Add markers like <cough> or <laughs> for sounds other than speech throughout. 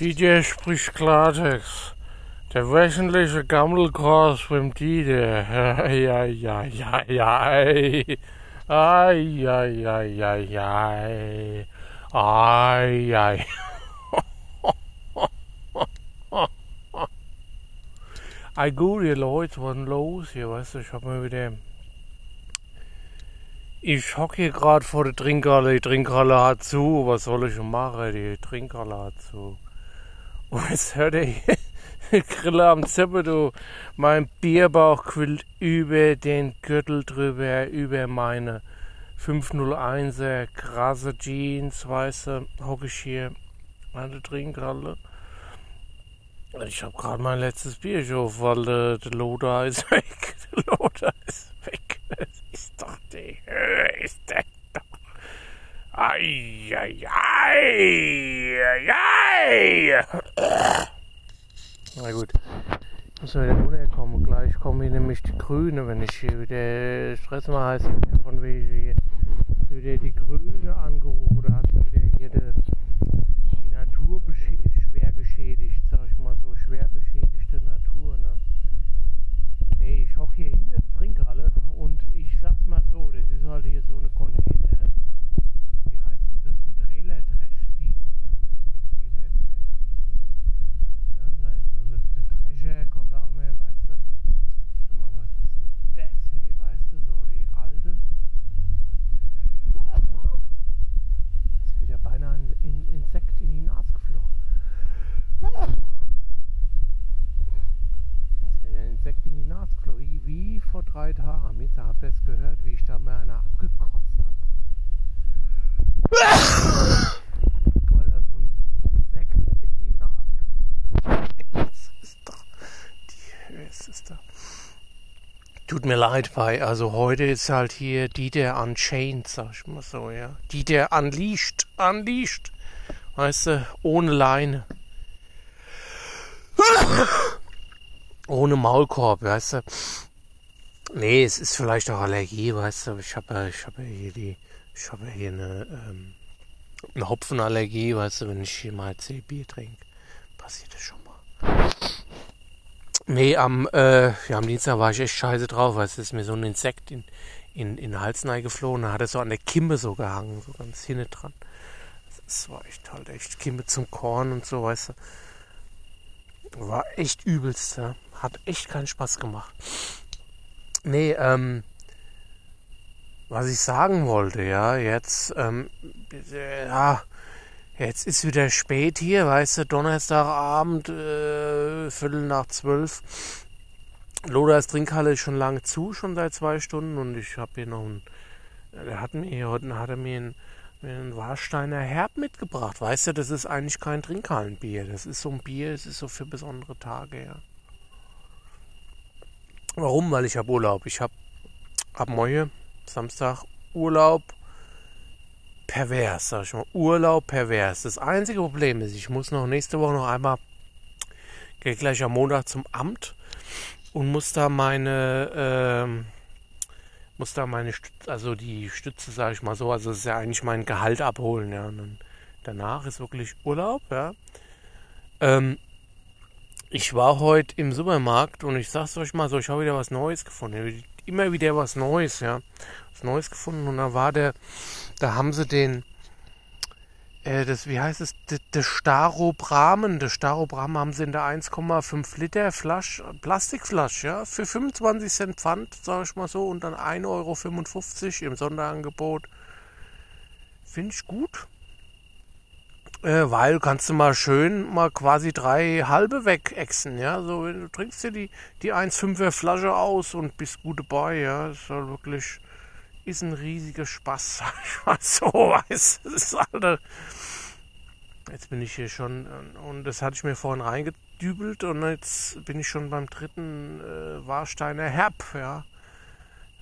DJ spricht Klartext. Der wöchentliche Gammelkurs beim DJ. Ei, ei, ei, ei, ei. Ei, ei, ei, ei, ei. Ei, ei. Gut, ihr Leute, was denn los hier, weißt du, ich hab mal wieder... Ich hocke hier gerade vor der Trinkhalle, die Trinkhalle hat zu, was soll ich machen, die Trinkhalle hat zu. Und jetzt hört ihr hier, <laughs> Grille am Zippe, du, mein Bierbauch quillt über den Gürtel drüber, über meine 501er krasse Jeans, weißt du, hocke ich hier an der Trinkhalle. Ich habe gerade mein letztes Bier schon, weil der, der Loder ist <laughs> weg. Der Loder ist weg. Das ist doch die Höhe, ist der doch. Ei, ei, ei, ei, ei. Na gut. Ich muss wieder runterkommen. Gleich kommen hier nämlich die Grüne, wenn ich hier wieder Stress mache, wegen hier wieder die Grüne angerufen oder hast du wieder hier die Natur schwer geschädigt, sag ich mal so, schwer beschädigte Natur. Ne? Nee, ich hocke hier hinter der Trinkhalle und ich sag's mal so, das ist halt hier so eine Container, so eine, wie heißt denn das, die Trailer-Trash-Siedlung, die Trailer-Trash-Siedlung. Ja, da ist also der Drescher, kommt auch mehr, weißt du, schau mal, was ist denn das, hey, weißt du, so die alte. Jetzt wird ja beinahe ein, ein Insekt in die Nase geflogen. Jetzt wird ein Insekt in die Nase geflogen. Wie, wie vor drei Tagen. Jetzt habt ihr es gehört, wie ich da mal einer abgekotzt habe. Weil da so ein Insekt in die Nase geflogen ist. Das ist doch. Die Höhe ist es da. Tut mir leid, bei. Also heute ist halt hier Dieter Unchained, sag ich mal so, ja. Dieter Unleashed. Unleashed. Weißt du, ohne Leine. Ohne Maulkorb, weißt du. Nee, es ist vielleicht auch Allergie, weißt du. Ich habe ich habe ja hier die, ich habe hier eine, ähm, eine Hopfenallergie, weißt du, wenn ich hier mal C-Bier trinke. Passiert das schon mal. Nee, am, äh, ja, am Dienstag war ich echt scheiße drauf, weißt du, ist mir so ein Insekt in, in, in den Hals geflogen, da hat er so an der Kimme so gehangen, so ganz hinten dran. Das war echt halt echt Kimme zum Korn und so, weißt du. War echt übelst, ja. Hat echt keinen Spaß gemacht. Nee, ähm, was ich sagen wollte, ja, jetzt, ähm, ja, jetzt ist wieder spät hier, weißt du, Donnerstagabend, äh, Viertel nach zwölf. Lodas Trinkhalle ist schon lange zu, schon seit zwei Stunden und ich habe hier noch einen, der hat mir hier heute, hat er mir einen, einen Warsteiner Herb mitgebracht. Weißt du, das ist eigentlich kein Trinkhallenbier. Das ist so ein Bier, das ist so für besondere Tage, ja. Warum? Weil ich habe Urlaub. Ich habe ab morgen, Samstag, Urlaub pervers, sag ich mal. Urlaub pervers. Das einzige Problem ist, ich muss noch nächste Woche noch einmal, gehe gleich am Montag zum Amt und muss da meine, ähm, muss da meine, Stütze, also die Stütze, sag ich mal so, also das ist ja eigentlich mein Gehalt abholen, ja. Und dann danach ist wirklich Urlaub, ja. Ähm, ich war heute im Supermarkt und ich sag's euch mal so, ich habe wieder was Neues gefunden. Immer wieder was Neues, ja. Was Neues gefunden und da war der, da haben sie den, äh, das, wie heißt es, der Starobramen, der Starobramen haben sie in der 1,5 Liter Flasche, Plastikflasche, ja, für 25 Cent Pfand, sag ich mal so, und dann 1,55 Euro im Sonderangebot. Finde ich gut. Äh, weil kannst du mal schön mal quasi drei halbe wegexen, ja. So, du trinkst dir die, die 1,5er Flasche aus und bist gut dabei, ja. Ist halt wirklich, ist ein riesiger Spaß, <laughs> sag ich mal so, weißt. Das ist halt, jetzt bin ich hier schon, und das hatte ich mir vorhin reingedübelt und jetzt bin ich schon beim dritten äh, Warsteiner Herb, ja.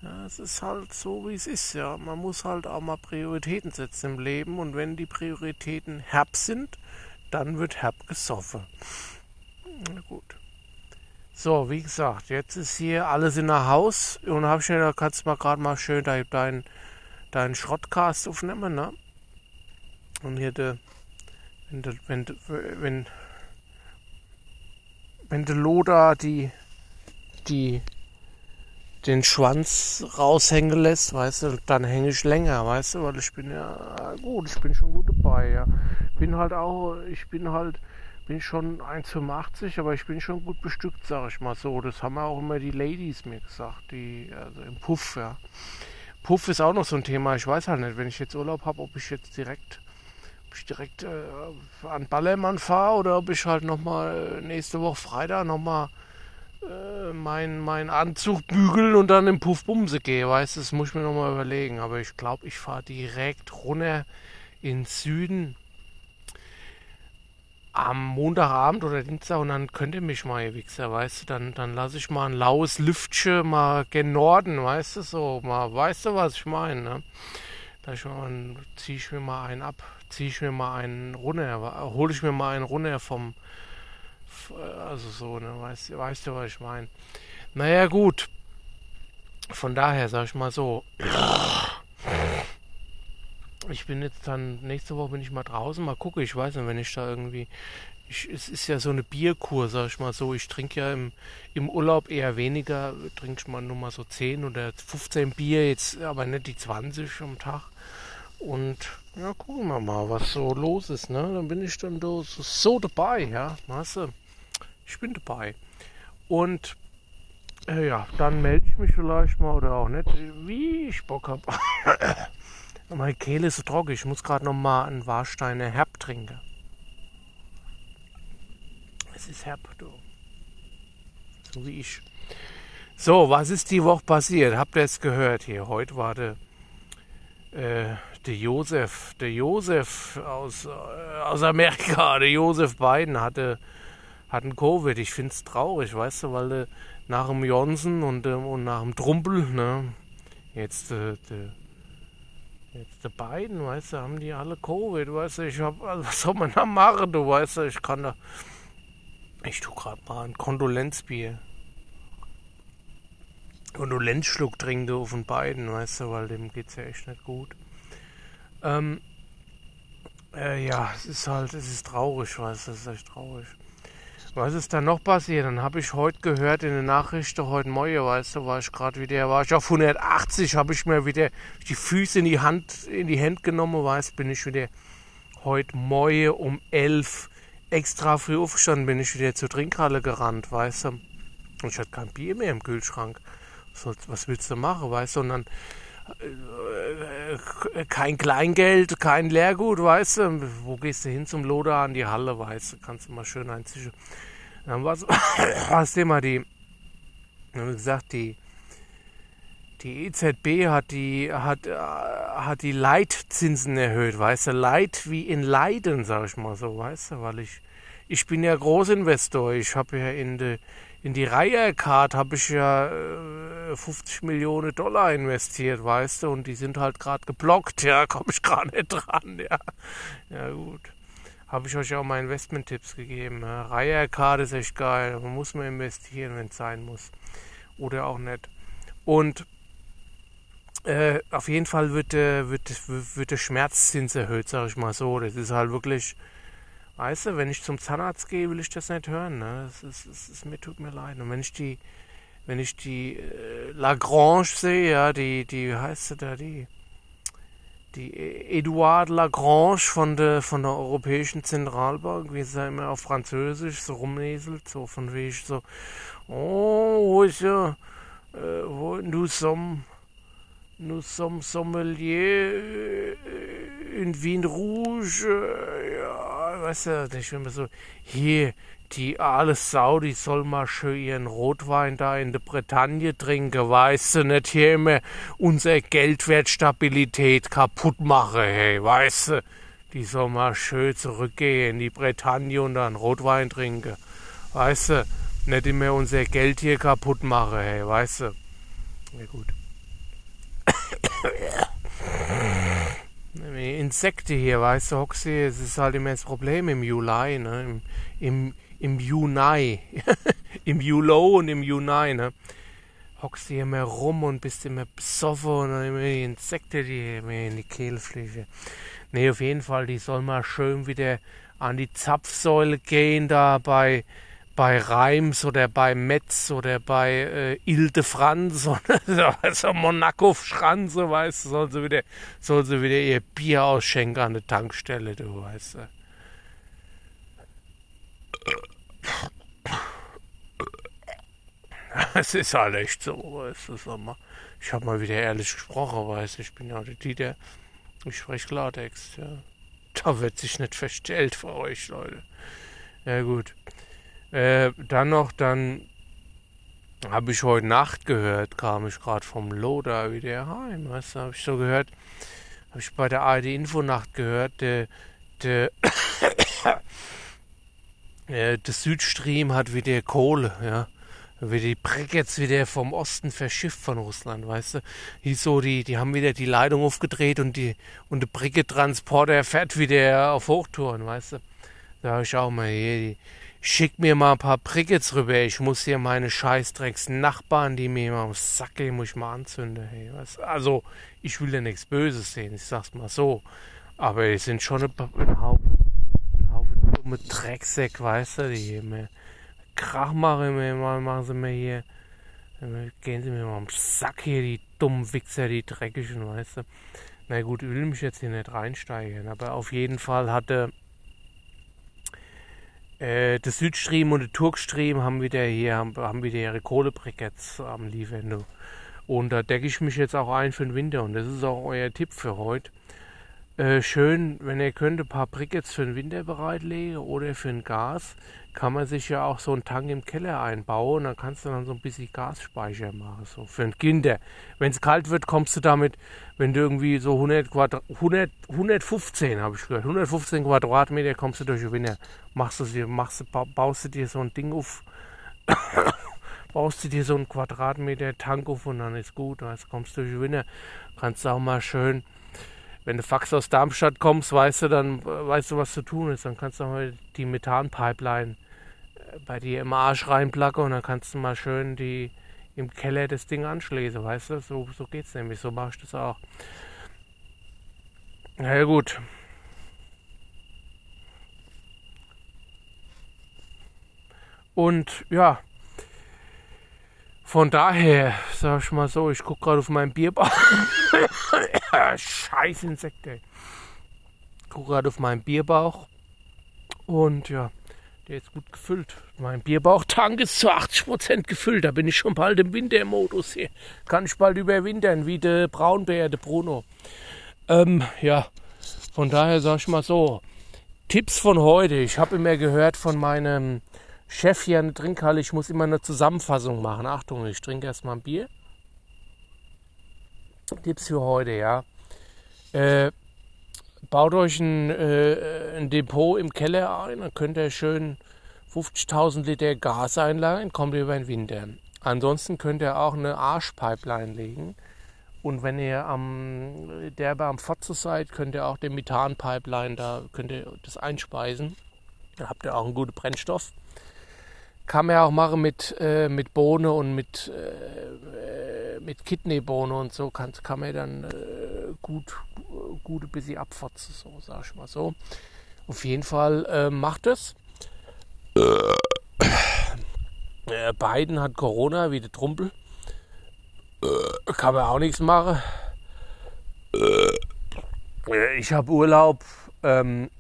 Ja, es ist halt so, wie es ist, ja. Man muss halt auch mal Prioritäten setzen im Leben und wenn die Prioritäten herb sind, dann wird herb gesoffen. Na gut. So, wie gesagt, jetzt ist hier alles in der Haus und habe ich mir, da kannst du mal gerade mal schön deinen dein, Schrottcast aufnehmen, ne? Und hier, de, wenn, de, wenn, wenn, wenn der Loda die, die, den Schwanz raushängen lässt, weißt du, dann hänge ich länger, weißt du, weil ich bin ja gut, ich bin schon gut dabei, ja. Bin halt auch, ich bin halt, bin schon 1,85, aber ich bin schon gut bestückt, sag ich mal so. Das haben auch immer die Ladies mir gesagt, die, also im Puff, ja. Puff ist auch noch so ein Thema. Ich weiß halt nicht, wenn ich jetzt Urlaub habe, ob ich jetzt direkt, ob ich direkt äh, an Ballermann fahre oder ob ich halt nochmal nächste Woche Freitag nochmal äh, meinen mein Anzug bügeln und dann im Puffbumse gehe. Weißt du, das muss ich mir nochmal überlegen. Aber ich glaube, ich fahre direkt runter ins Süden am Montagabend oder Dienstag und dann könnt ihr mich mal, ihr Wichser, weißt du, dann, dann lasse ich mal ein laues Lüftchen mal gen Norden, weißt du, so, mal, weißt du, was ich meine, ne? Da ziehe ich mir mal einen ab, ziehe ich mir mal einen runter, hole ich mir mal einen runter vom, also so, ne, weißt, weißt du, was ich meine. Naja, gut, von daher, sag ich mal so, ich bin jetzt dann, nächste Woche bin ich mal draußen, mal gucke, ich weiß nicht, wenn ich da irgendwie, ich, es ist ja so eine Bierkur, sag ich mal so, ich trinke ja im, im Urlaub eher weniger, trinke ich mal nur mal so 10 oder 15 Bier, jetzt aber nicht die 20 am Tag. Und ja, gucken wir mal, was so los ist, ne? Dann bin ich dann so, so dabei, ja, weißt du, ich bin dabei. Und äh, ja, dann melde ich mich vielleicht mal oder auch nicht, wie ich Bock habe. <coughs> Meine Kehle ist so trocken. Ich muss gerade noch mal einen Warsteiner Herb trinken. Es ist herb, du. So wie ich. So, was ist die Woche passiert? Habt ihr es gehört hier? Heute war der, äh, der Josef, der Josef aus, äh, aus Amerika, der Josef Biden hatte, hatten Covid. Ich finde es traurig, weißt du, weil äh, nach dem Johnson und, äh, und nach dem Trumpel, ne, jetzt äh, der Jetzt die beiden, weißt du, haben die alle Covid, weißt du, ich hab, also <laughs> was soll man da machen, du weißt du, ich kann da, ich tu grad mal ein Kondolenzbier. Kondolenzschluck trinken du von beiden, weißt du, weil dem geht's ja echt nicht gut. Ähm, äh, ja, es ist halt, es ist traurig, weißt du, es ist echt traurig. Was ist dann noch passiert? Dann habe ich heute gehört in den Nachrichten, heute Morgen, weißt du, war ich gerade wieder, war ich auf 180, habe ich mir wieder die Füße in die Hand, in die Hand genommen, weißt bin ich wieder heute Morgen um 11 extra früh aufgestanden, bin ich wieder zur Trinkhalle gerannt, weißt du. Und ich hatte kein Bier mehr im Kühlschrank. Was, willst du machen, weißt du? Und dann kein Kleingeld, kein Lehrgut, weißt du. Wo gehst du hin zum Loder an die Halle, weißt du? Kannst du mal schön einzischen. Dann war das Thema, die, haben gesagt, die, die EZB hat die, hat, äh, hat die Leitzinsen erhöht, weißt du, Leit wie in Leiden, sag ich mal so, weißt du, weil ich, ich bin ja Großinvestor, ich habe ja in de, in die Reihe-Card habe ich ja äh, 50 Millionen Dollar investiert, weißt du, und die sind halt gerade geblockt, ja, komme ich gar nicht dran, ja. Ja, gut. Habe ich euch auch mal Investment-Tipps gegeben. Ja. Reihe-Card ist echt geil, man muss mal investieren, wenn es sein muss. Oder auch nicht. Und äh, auf jeden Fall wird, äh, wird, wird der Schmerzzins erhöht, sag ich mal so. Das ist halt wirklich Weißt du, wenn ich zum Zahnarzt gehe, will ich das nicht hören. Ne? Das ist, das ist, mir tut mir leid. Und wenn ich die, wenn ich die äh, Lagrange sehe, ja, die, die, wie heißt sie da, die, die Edouard Lagrange von der, von der Europäischen Zentralbank, wie sie immer auf Französisch so rumneselt, so von wie ich so, oh, wo ist ja, äh, wo, nous sommes, nous sommes sommelier äh, in Wien Rouge, äh, weißt du, ich bin so, hier, die aale Sau, die soll mal schön ihren Rotwein da in der Bretagne trinken, weißt du, nicht hier immer unsere Geldwertstabilität kaputt machen, hey, weißt du, die soll mal schön zurückgehen in die Bretagne und dann Rotwein trinken, weißt du, nicht immer unser Geld hier kaputt machen, hey, weißt du. Ja gut. Insekte hier, weißt du, Hoxie, es ist halt immer das Problem im Juli, ne? Im, im, im Juni. <laughs> Im Julo und im Juni, ne? Hockst du hier immer rum und bist immer besoffen und immer die Insekte, die mir in die Kehle fliegen. Ne, auf jeden Fall, die soll mal schön wieder an die Zapfsäule gehen, da bei, bei Reims oder bei Metz oder bei äh, Ile de France <laughs> oder also Monaco Schranze, weißt du, sollen sie wieder, sollen sie wieder ihr Bier ausschenken an der Tankstelle, du weißt du. <laughs> Es ist halt echt so, weißt du, sag mal. Ich habe mal wieder ehrlich gesprochen, weißt du, ich bin ja die, der, ich spreche Klartext, ja. Da wird sich nicht verstellt für euch, Leute. Ja gut. Äh, dann noch, dann habe ich heute Nacht gehört, kam ich gerade vom Loder wieder heim, weißt du, habe ich so gehört, habe ich bei der ARD Infonacht gehört, der, der, <coughs> äh, Südstream hat wieder Kohle, ja wird die Brickets wieder vom Osten verschifft von Russland, weißt du? Die, so, die, die haben wieder die Leitung aufgedreht und die und der Bricket-Transporter fährt wieder auf Hochtouren, weißt du? Da ich auch mal hier, die, schick mir mal ein paar Brickets rüber. Ich muss hier meine scheißdrecks Nachbarn, die mir immer am Sack gehen, muss ich mal anzünden. Hey? Also, ich will ja nichts Böses sehen, ich sag's mal so. Aber es sind schon ein, ein Haufen, dumme Drecksäck, weißt du, die hier mehr Krach machen, wir, machen sie mir hier. Gehen sie mir mal am Sack hier, die dummen Wichser, die dreckigen, weißt du. Na gut, ich will mich jetzt hier nicht reinsteigen, aber auf jeden Fall hatte äh, der Südstream und der Turkstream haben wieder hier, haben, haben wieder ihre Kohlebriketts am liefern. Und da decke ich mich jetzt auch ein für den Winter und das ist auch euer Tipp für heute. Äh, schön, wenn ihr könnt, ein paar Brickets für den Winter bereitlegen oder für ein Gas, kann man sich ja auch so einen Tank im Keller einbauen. Dann kannst du dann so ein bisschen Gasspeicher machen, so für ein Kinder. Wenn es kalt wird, kommst du damit, wenn du irgendwie so 100 Quadrat, 100, 115 habe ich gehört, 115 Quadratmeter kommst du durch den Winter. Machst du dir, machst du, baust du dir so ein Ding auf, <coughs> baust du dir so einen Quadratmeter Tank auf und dann ist gut. Dann kommst du durch den Winter, kannst du auch mal schön wenn du Fax aus Darmstadt kommst, weißt du, dann weißt du, was zu tun ist. Dann kannst du mal die Methanpipeline äh, bei dir im Arsch reinplacken und dann kannst du mal schön die im Keller das Ding anschließen, weißt du? So, so geht's nämlich, so mach ich das auch. Na ja, gut. Und ja, von daher, sag ich mal so, ich gucke gerade auf meinen Bierbauch. <laughs> Scheiß Insekte. Ich gucke gerade auf meinen Bierbauch. Und ja, der ist gut gefüllt. Mein Bierbauchtank ist zu 80% gefüllt. Da bin ich schon bald im Wintermodus hier. Kann ich bald überwintern, wie der Braunbär, der Bruno. Ähm, ja, von daher sag ich mal so. Tipps von heute. Ich habe immer gehört von meinem Chef hier in der Trinkhalle, ich muss immer eine Zusammenfassung machen. Achtung, ich trinke erstmal ein Bier. Tipps für heute, ja. Äh, baut euch ein, äh, ein, Depot im Keller ein, dann könnt ihr schön 50.000 Liter Gas einlagern, kommt über den Winter. Ansonsten könnt ihr auch eine Arschpipeline legen. Und wenn ihr am derbe am Fotze seid, könnt ihr auch den Methanpipeline, da könnt ihr das einspeisen. Da habt ihr auch einen guten Brennstoff. Kann man ja auch machen mit, äh, mit Bohne und mit, äh, mit Kidneybohne und so. Kann, kann man dann äh, gut, gut ein bisschen abfotzen, so sag ich mal so. Auf jeden Fall äh, macht es. Äh, Biden hat Corona wie der Trumpel. Äh, kann man auch nichts machen. Äh, ich habe Urlaub. Ähm,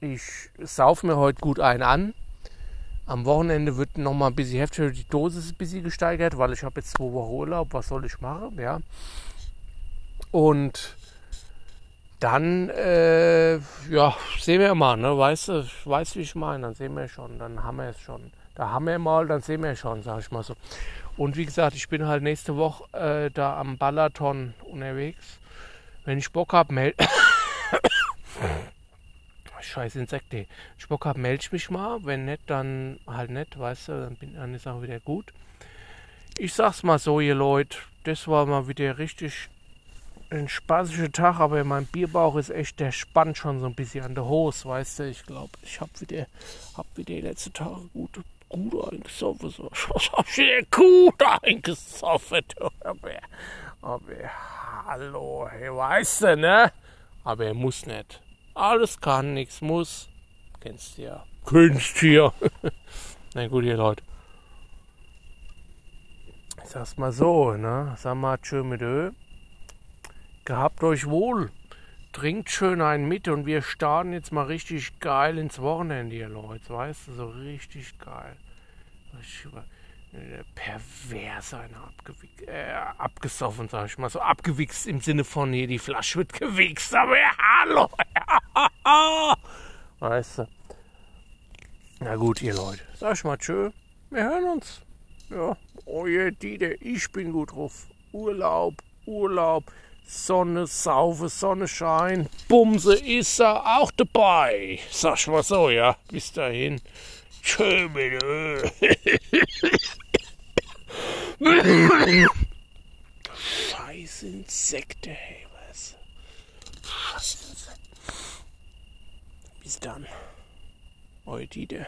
ich sauf mir heute gut einen an. Am Wochenende wird noch mal ein bisschen heftiger, die Dosis ein bisschen gesteigert, weil ich habe jetzt zwei Wochen Urlaub, was soll ich machen, ja. Und dann, äh, ja, sehen wir mal, ne, weißt du, weißt wie ich meine, dann sehen wir schon, dann haben wir es schon. Da haben wir mal, dann sehen wir schon, sag ich mal so. Und wie gesagt, ich bin halt nächste Woche äh, da am Balaton unterwegs. Wenn ich Bock habe, melde <coughs> <coughs> scheiß Insekte. Ich Bock habe, melde ich mich mal. Wenn nicht, dann halt nicht, weißt du, dann, bin, dann ist auch wieder gut. Ich sag's mal so, ihr Leute, das war mal wieder richtig ein spaßiger Tag, aber mein Bierbauch ist echt, der spannt schon so ein bisschen an der Hose, weißt du. Ich glaube, ich hab wieder, hab wieder die letzten Tage gut, gut eingesoffen. So. <laughs> Ich hab wieder gut eingesoffen, aber, aber, hallo, hey, weißt du, ne? Aber er muss nicht. Alles kann, nichts muss. Kennst du ja. Kennst du ja. <laughs> Na gut, ihr Leute. Ich sag's mal so, ne? Sag mal, tschö mit Ö. Gehabt euch wohl. Trinkt schön einen mit und wir starten jetzt mal richtig geil ins Wochenende, ihr Leute. Weißt du, so richtig geil. Über pervers einer abgewichst, äh, abgesoffen, sag ich mal. So abgewichst im Sinne von, hier, die Flasche wird gewichst, aber ja, hallo. Weißt du. Na gut, ihr Leute. Sag ich mal tschö. Wir hören uns. Ja. Oh je, Dieter, ich bin gut drauf. Urlaub, Urlaub. Sonne, Saufe, Sonnenschein, Bumse ist er auch dabei. Sag mal so, ja. Bis dahin. Tschö, bitte. <laughs> Scheiß Insekte, hey, was? Scheiß Insekte. Bis dann. Euer Dieter.